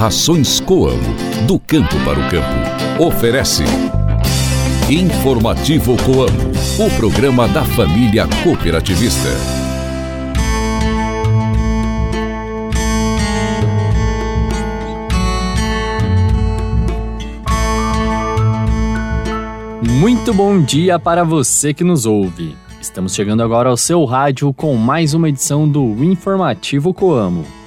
Rações Coamo, do campo para o campo. Oferece. Informativo Coamo, o programa da família cooperativista. Muito bom dia para você que nos ouve. Estamos chegando agora ao seu rádio com mais uma edição do Informativo Coamo.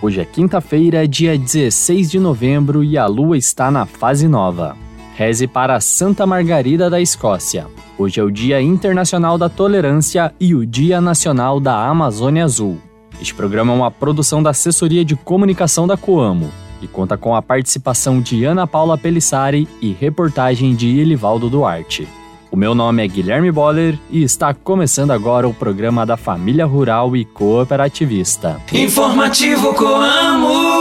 Hoje é quinta-feira, dia 16 de novembro e a lua está na fase nova. Reze para Santa Margarida da Escócia. Hoje é o Dia Internacional da Tolerância e o Dia Nacional da Amazônia Azul. Este programa é uma produção da Assessoria de Comunicação da Coamo e conta com a participação de Ana Paula Pelissari e reportagem de Elivaldo Duarte. O meu nome é Guilherme Boller e está começando agora o programa da Família Rural e Cooperativista. Informativo Coamo!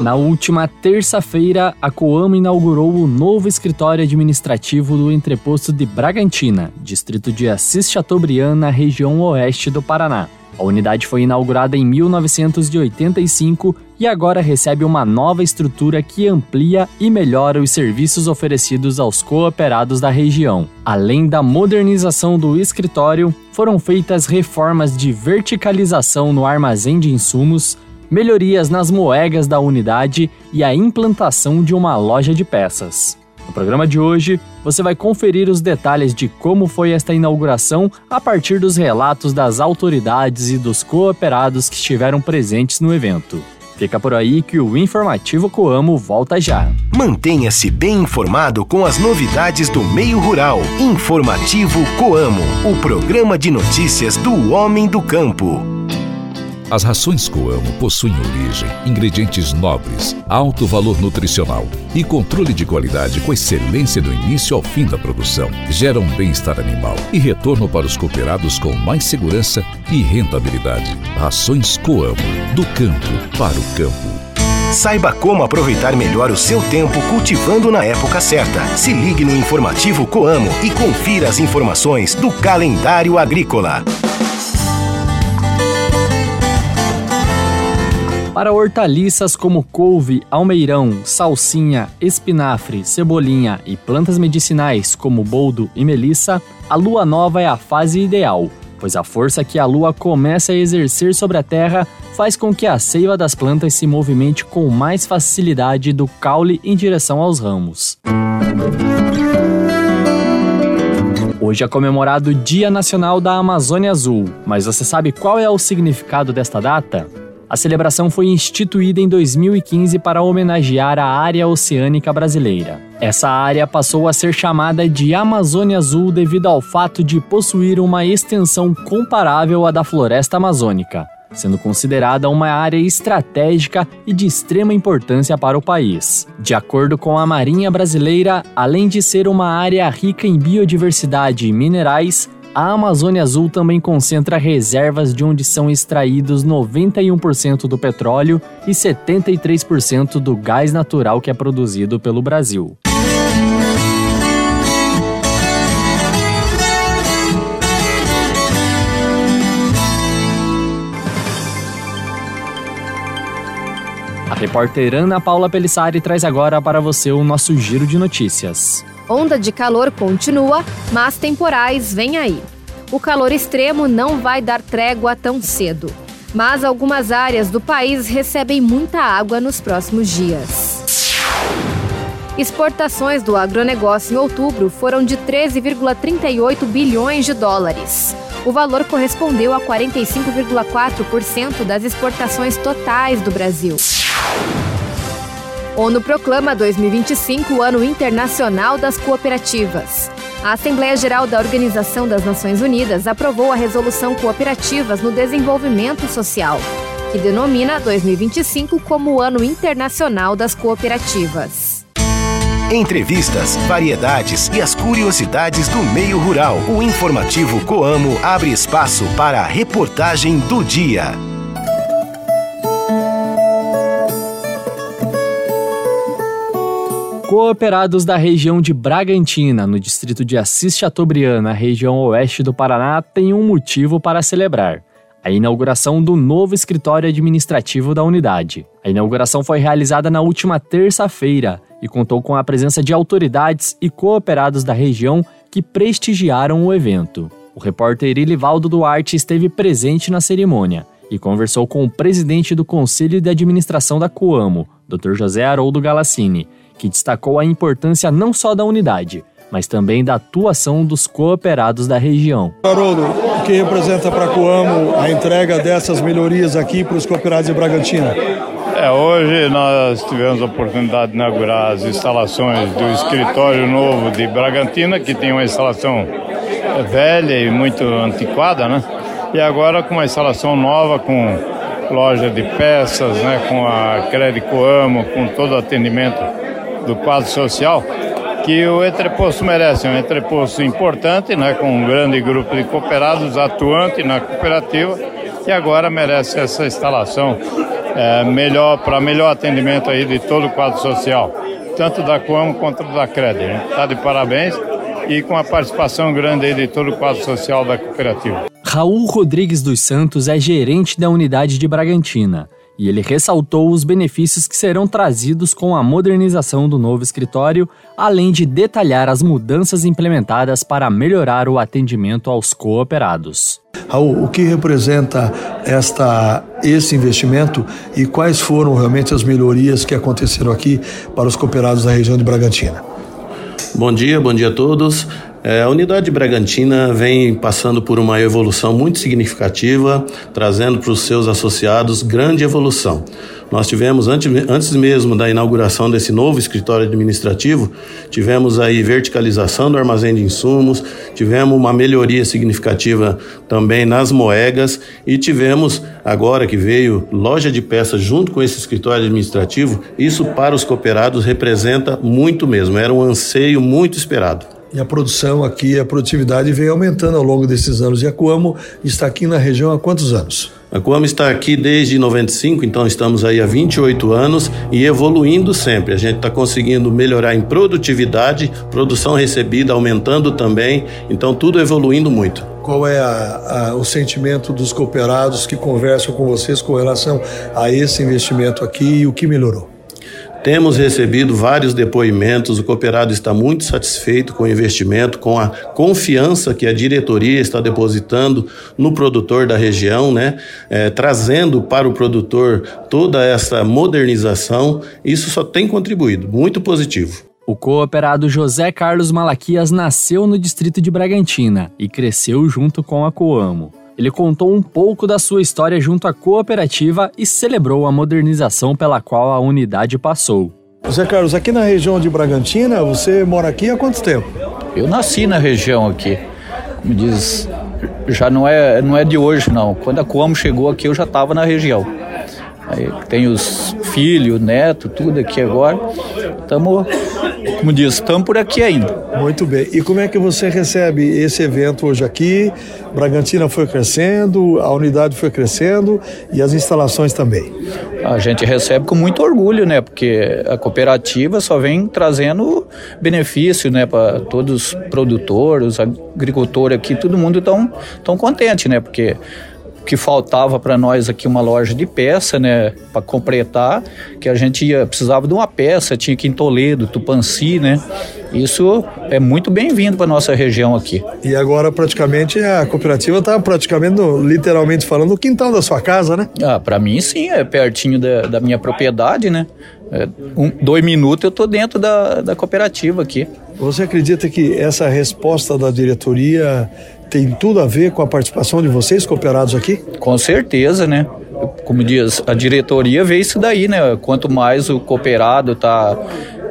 Na última terça-feira, a Coamo inaugurou o novo escritório administrativo do entreposto de Bragantina, distrito de Assis Chateaubriand, na região oeste do Paraná. A unidade foi inaugurada em 1985 e agora recebe uma nova estrutura que amplia e melhora os serviços oferecidos aos cooperados da região. Além da modernização do escritório, foram feitas reformas de verticalização no armazém de insumos, melhorias nas moegas da unidade e a implantação de uma loja de peças. No programa de hoje, você vai conferir os detalhes de como foi esta inauguração a partir dos relatos das autoridades e dos cooperados que estiveram presentes no evento. Fica por aí que o Informativo Coamo volta já. Mantenha-se bem informado com as novidades do meio rural. Informativo Coamo, o programa de notícias do homem do campo. As rações Coamo possuem origem, ingredientes nobres, alto valor nutricional e controle de qualidade com excelência do início ao fim da produção. Geram bem-estar animal e retorno para os cooperados com mais segurança e rentabilidade. Rações Coamo, do campo para o campo. Saiba como aproveitar melhor o seu tempo cultivando na época certa. Se ligue no informativo Coamo e confira as informações do calendário agrícola. Para hortaliças como couve, almeirão, salsinha, espinafre, cebolinha e plantas medicinais como boldo e melissa, a lua nova é a fase ideal, pois a força que a lua começa a exercer sobre a terra faz com que a seiva das plantas se movimente com mais facilidade do caule em direção aos ramos. Hoje é comemorado o Dia Nacional da Amazônia Azul, mas você sabe qual é o significado desta data? A celebração foi instituída em 2015 para homenagear a área oceânica brasileira. Essa área passou a ser chamada de Amazônia Azul devido ao fato de possuir uma extensão comparável à da floresta amazônica, sendo considerada uma área estratégica e de extrema importância para o país. De acordo com a Marinha Brasileira, além de ser uma área rica em biodiversidade e minerais, a Amazônia Azul também concentra reservas de onde são extraídos 91% do petróleo e 73% do gás natural que é produzido pelo Brasil. A repórter Ana Paula Pelissari traz agora para você o nosso giro de notícias. Onda de calor continua, mas temporais vem aí. O calor extremo não vai dar trégua tão cedo, mas algumas áreas do país recebem muita água nos próximos dias. Exportações do agronegócio em outubro foram de 13,38 bilhões de dólares. O valor correspondeu a 45,4% das exportações totais do Brasil. ONU proclama 2025 o Ano Internacional das Cooperativas. A Assembleia Geral da Organização das Nações Unidas aprovou a Resolução Cooperativas no Desenvolvimento Social, que denomina 2025 como o Ano Internacional das Cooperativas. Entrevistas, variedades e as curiosidades do meio rural. O informativo Coamo abre espaço para a reportagem do dia. Cooperados da região de Bragantina, no distrito de Assis Chateaubriand, região oeste do Paraná, têm um motivo para celebrar. a inauguração do novo escritório administrativo da unidade. A inauguração foi realizada na última terça-feira e contou com a presença de autoridades e cooperados da região que prestigiaram o evento. O repórter Ilivaldo Duarte esteve presente na cerimônia e conversou com o presidente do Conselho de Administração da Coamo, Dr. José Haroldo Galassini, que destacou a importância não só da unidade, mas também da atuação dos cooperados da região. Haroldo, o que representa para a Coamo a entrega dessas melhorias aqui para os cooperados de Bragantina? É, hoje nós tivemos a oportunidade de inaugurar as instalações do escritório novo de Bragantina, que tem uma instalação velha e muito antiquada, né? E agora com uma instalação nova, com loja de peças, né? com a Crédito Amo, com todo o atendimento do quadro social, que o entreposto merece. É um entreposto importante, né? com um grande grupo de cooperados atuante na cooperativa, e agora merece essa instalação é, melhor para melhor atendimento aí de todo o quadro social, tanto da Coamo quanto da Cred. Está de parabéns e com a participação grande aí de todo o quadro social da cooperativa. Raul Rodrigues dos Santos é gerente da unidade de Bragantina e ele ressaltou os benefícios que serão trazidos com a modernização do novo escritório, além de detalhar as mudanças implementadas para melhorar o atendimento aos cooperados. Raul, o que representa esta, esse investimento e quais foram realmente as melhorias que aconteceram aqui para os cooperados da região de Bragantina? Bom dia, bom dia a todos. É, a unidade Bragantina vem passando por uma evolução muito significativa, trazendo para os seus associados grande evolução. Nós tivemos, antes, antes mesmo da inauguração desse novo escritório administrativo, tivemos aí verticalização do armazém de insumos, tivemos uma melhoria significativa também nas moegas e tivemos, agora que veio loja de peças junto com esse escritório administrativo, isso para os cooperados representa muito mesmo, era um anseio muito esperado. E a produção aqui, a produtividade vem aumentando ao longo desses anos. E a Coamo está aqui na região há quantos anos? A Coamo está aqui desde 95, então estamos aí há 28 anos e evoluindo sempre. A gente está conseguindo melhorar em produtividade, produção recebida aumentando também, então tudo evoluindo muito. Qual é a, a, o sentimento dos cooperados que conversam com vocês com relação a esse investimento aqui e o que melhorou? Temos recebido vários depoimentos, o cooperado está muito satisfeito com o investimento, com a confiança que a diretoria está depositando no produtor da região, né? É, trazendo para o produtor toda essa modernização. Isso só tem contribuído, muito positivo. O cooperado José Carlos Malaquias nasceu no distrito de Bragantina e cresceu junto com a Coamo. Ele contou um pouco da sua história junto à cooperativa e celebrou a modernização pela qual a unidade passou. Zé Carlos, aqui na região de Bragantina, você mora aqui há quanto tempo? Eu nasci na região aqui. Como diz, já não é, não é de hoje não. Quando a Coamo chegou aqui, eu já estava na região. Aí tem os filhos, neto, tudo aqui agora. Estamos como diz, estamos por aqui ainda. Muito bem. E como é que você recebe esse evento hoje aqui? Bragantina foi crescendo, a unidade foi crescendo e as instalações também. A gente recebe com muito orgulho, né? Porque a cooperativa só vem trazendo benefício, né, para todos os produtores, agricultores aqui, todo mundo tão, tão contente, né? Porque que faltava para nós aqui uma loja de peça, né, para completar, que a gente ia, precisava de uma peça, tinha que ir em Toledo, Tupanci, né? Isso é muito bem-vindo para nossa região aqui. E agora praticamente a cooperativa está praticamente, literalmente falando, no quintal da sua casa, né? Ah, para mim sim, é pertinho da, da minha propriedade, né? É, um, dois minutos eu tô dentro da, da cooperativa aqui. Você acredita que essa resposta da diretoria tem tudo a ver com a participação de vocês, cooperados aqui? Com certeza, né? Como diz, a diretoria vê isso daí, né? Quanto mais o cooperado está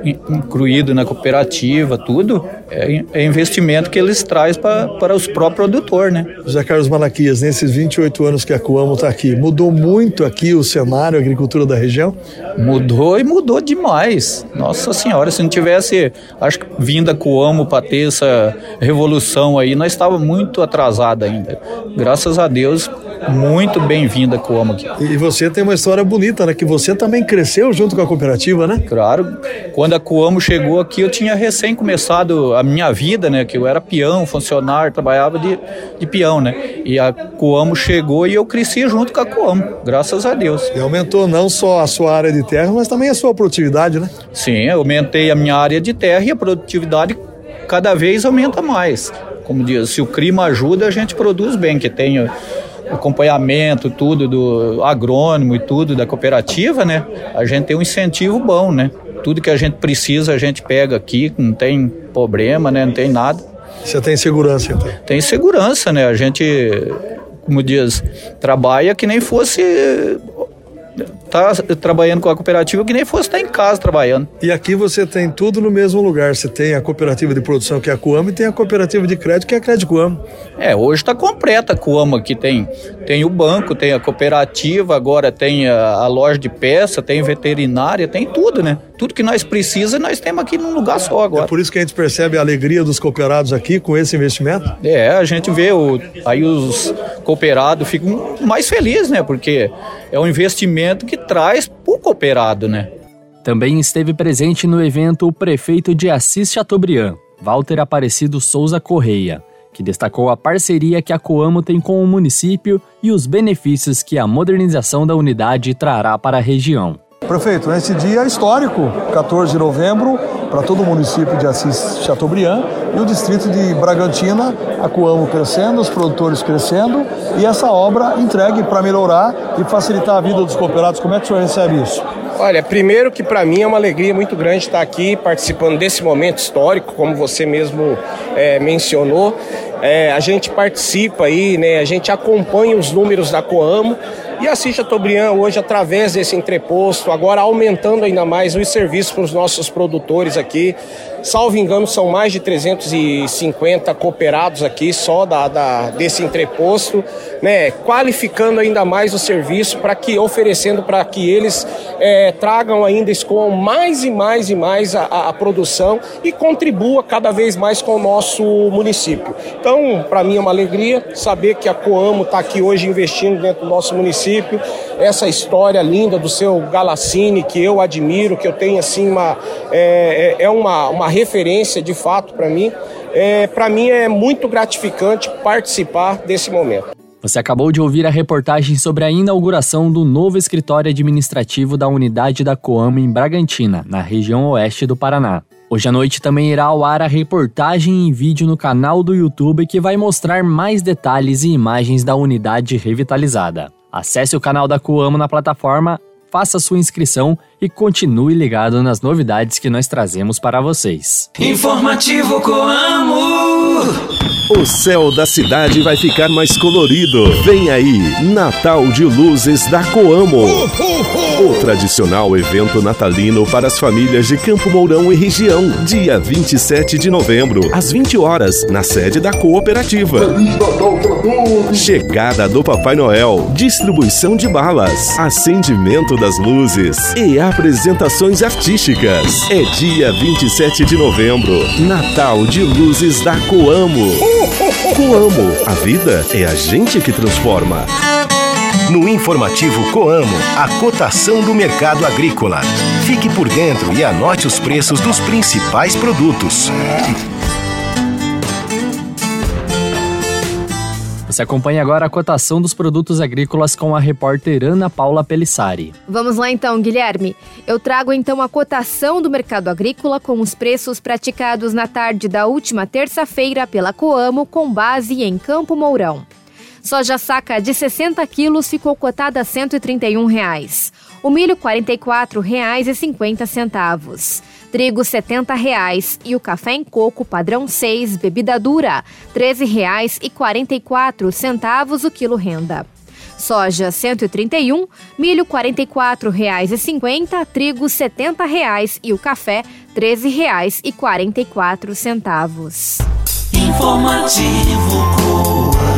incluído na cooperativa, tudo, é, é investimento que eles trazem para os próprios produtores, né? José Carlos Malaquias, nesses 28 anos que a Coamo está aqui, mudou muito aqui o cenário, a agricultura da região? Mudou e mudou demais. Nossa Senhora, se não tivesse, acho que vindo a Coamo para ter essa revolução aí, nós estava muito atrasado ainda. Graças a Deus muito bem-vinda a Coamo aqui. E você tem uma história bonita, né? Que você também cresceu junto com a cooperativa, né? Claro. Quando a Coamo chegou aqui, eu tinha recém começado a minha vida, né? Que eu era peão, funcionário, trabalhava de, de peão, né? E a Coamo chegou e eu cresci junto com a Coamo, graças a Deus. E aumentou não só a sua área de terra, mas também a sua produtividade, né? Sim, eu aumentei a minha área de terra e a produtividade cada vez aumenta mais. Como diz, se o clima ajuda, a gente produz bem, que tem acompanhamento, tudo do agrônomo e tudo da cooperativa, né? A gente tem um incentivo bom, né? Tudo que a gente precisa a gente pega aqui, não tem problema, né? Não tem nada. Você tem segurança, então? Tem segurança, né? A gente, como diz, trabalha que nem fosse tá trabalhando com a cooperativa que nem fosse estar em casa trabalhando. E aqui você tem tudo no mesmo lugar. Você tem a cooperativa de produção que é a Coamo e tem a cooperativa de crédito que é a Crédito Coamo. É, hoje está completa a Coamo aqui. Tem, tem o banco, tem a cooperativa, agora tem a, a loja de peça, tem veterinária, tem tudo, né? Tudo que nós precisamos, nós temos aqui num lugar só agora. É por isso que a gente percebe a alegria dos cooperados aqui com esse investimento? É, a gente vê o, aí os cooperados ficam mais felizes, né? Porque é um investimento que traz para o cooperado, né? Também esteve presente no evento o prefeito de Assis Chateaubriand, Walter Aparecido Souza Correia, que destacou a parceria que a Coamo tem com o município e os benefícios que a modernização da unidade trará para a região. Prefeito, nesse dia histórico, 14 de novembro, para todo o município de Assis Chateaubriand e o distrito de Bragantina, a Coamo crescendo, os produtores crescendo e essa obra entregue para melhorar e facilitar a vida dos cooperados. Como é que o senhor recebe isso? Olha, primeiro que para mim é uma alegria muito grande estar aqui participando desse momento histórico, como você mesmo é, mencionou. É, a gente participa aí, né, a gente acompanha os números da Coamo e a Cis Chateaubriand hoje, através desse entreposto, agora aumentando ainda mais os serviços para os nossos produtores aqui. Salvo engano, são mais de 350 cooperados aqui só da, da desse entreposto, né? Qualificando ainda mais o serviço para que oferecendo para que eles é, tragam ainda, escoam mais e mais e mais a, a, a produção e contribua cada vez mais com o nosso município. Então, para mim é uma alegria saber que a Coamo está aqui hoje investindo dentro do nosso município. Essa história linda do seu Galacine, que eu admiro, que eu tenho assim uma. É, é, é uma, uma referência de fato para mim. É, para mim é muito gratificante participar desse momento. Você acabou de ouvir a reportagem sobre a inauguração do novo escritório administrativo da unidade da Coamo em Bragantina, na região oeste do Paraná. Hoje à noite também irá ao ar a reportagem em vídeo no canal do YouTube que vai mostrar mais detalhes e imagens da unidade revitalizada. Acesse o canal da Coamo na plataforma, faça sua inscrição e continue ligado nas novidades que nós trazemos para vocês. Informativo Coamo. O céu da cidade vai ficar mais colorido. Vem aí, Natal de Luzes da Coamo. O tradicional evento natalino para as famílias de Campo Mourão e região, dia 27 de novembro, às 20 horas, na sede da cooperativa. Chegada do Papai Noel, distribuição de balas, acendimento das luzes e apresentações artísticas. É dia 27 de novembro, Natal de Luzes da Coamo. Coamo, a vida é a gente que transforma. No informativo Coamo, a cotação do mercado agrícola. Fique por dentro e anote os preços dos principais produtos. Você acompanha agora a cotação dos produtos agrícolas com a repórter Ana Paula Pelissari. Vamos lá então, Guilherme. Eu trago então a cotação do mercado agrícola com os preços praticados na tarde da última terça-feira pela Coamo com base em Campo Mourão. Soja saca de 60 quilos ficou cotada a 131 reais. O milho R$ 44,50 trigo R$ 70,00 e o café em coco padrão 6, bebida dura, R$ 13,44 o quilo renda. Soja R$ 131, milho R$ 44,50, trigo R$ 70,00 e o café R$ 13,44. Informativo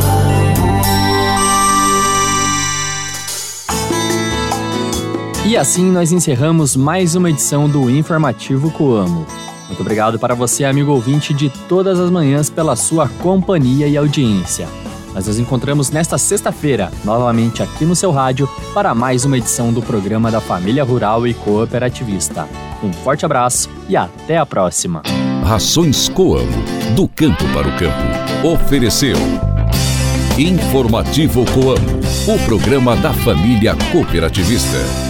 E assim nós encerramos mais uma edição do Informativo Coamo. Muito obrigado para você, amigo ouvinte de todas as manhãs, pela sua companhia e audiência. Nós nos encontramos nesta sexta-feira, novamente aqui no seu rádio, para mais uma edição do programa da Família Rural e Cooperativista. Um forte abraço e até a próxima. Rações Coamo, do campo para o campo. Ofereceu. Informativo Coamo, o programa da família cooperativista.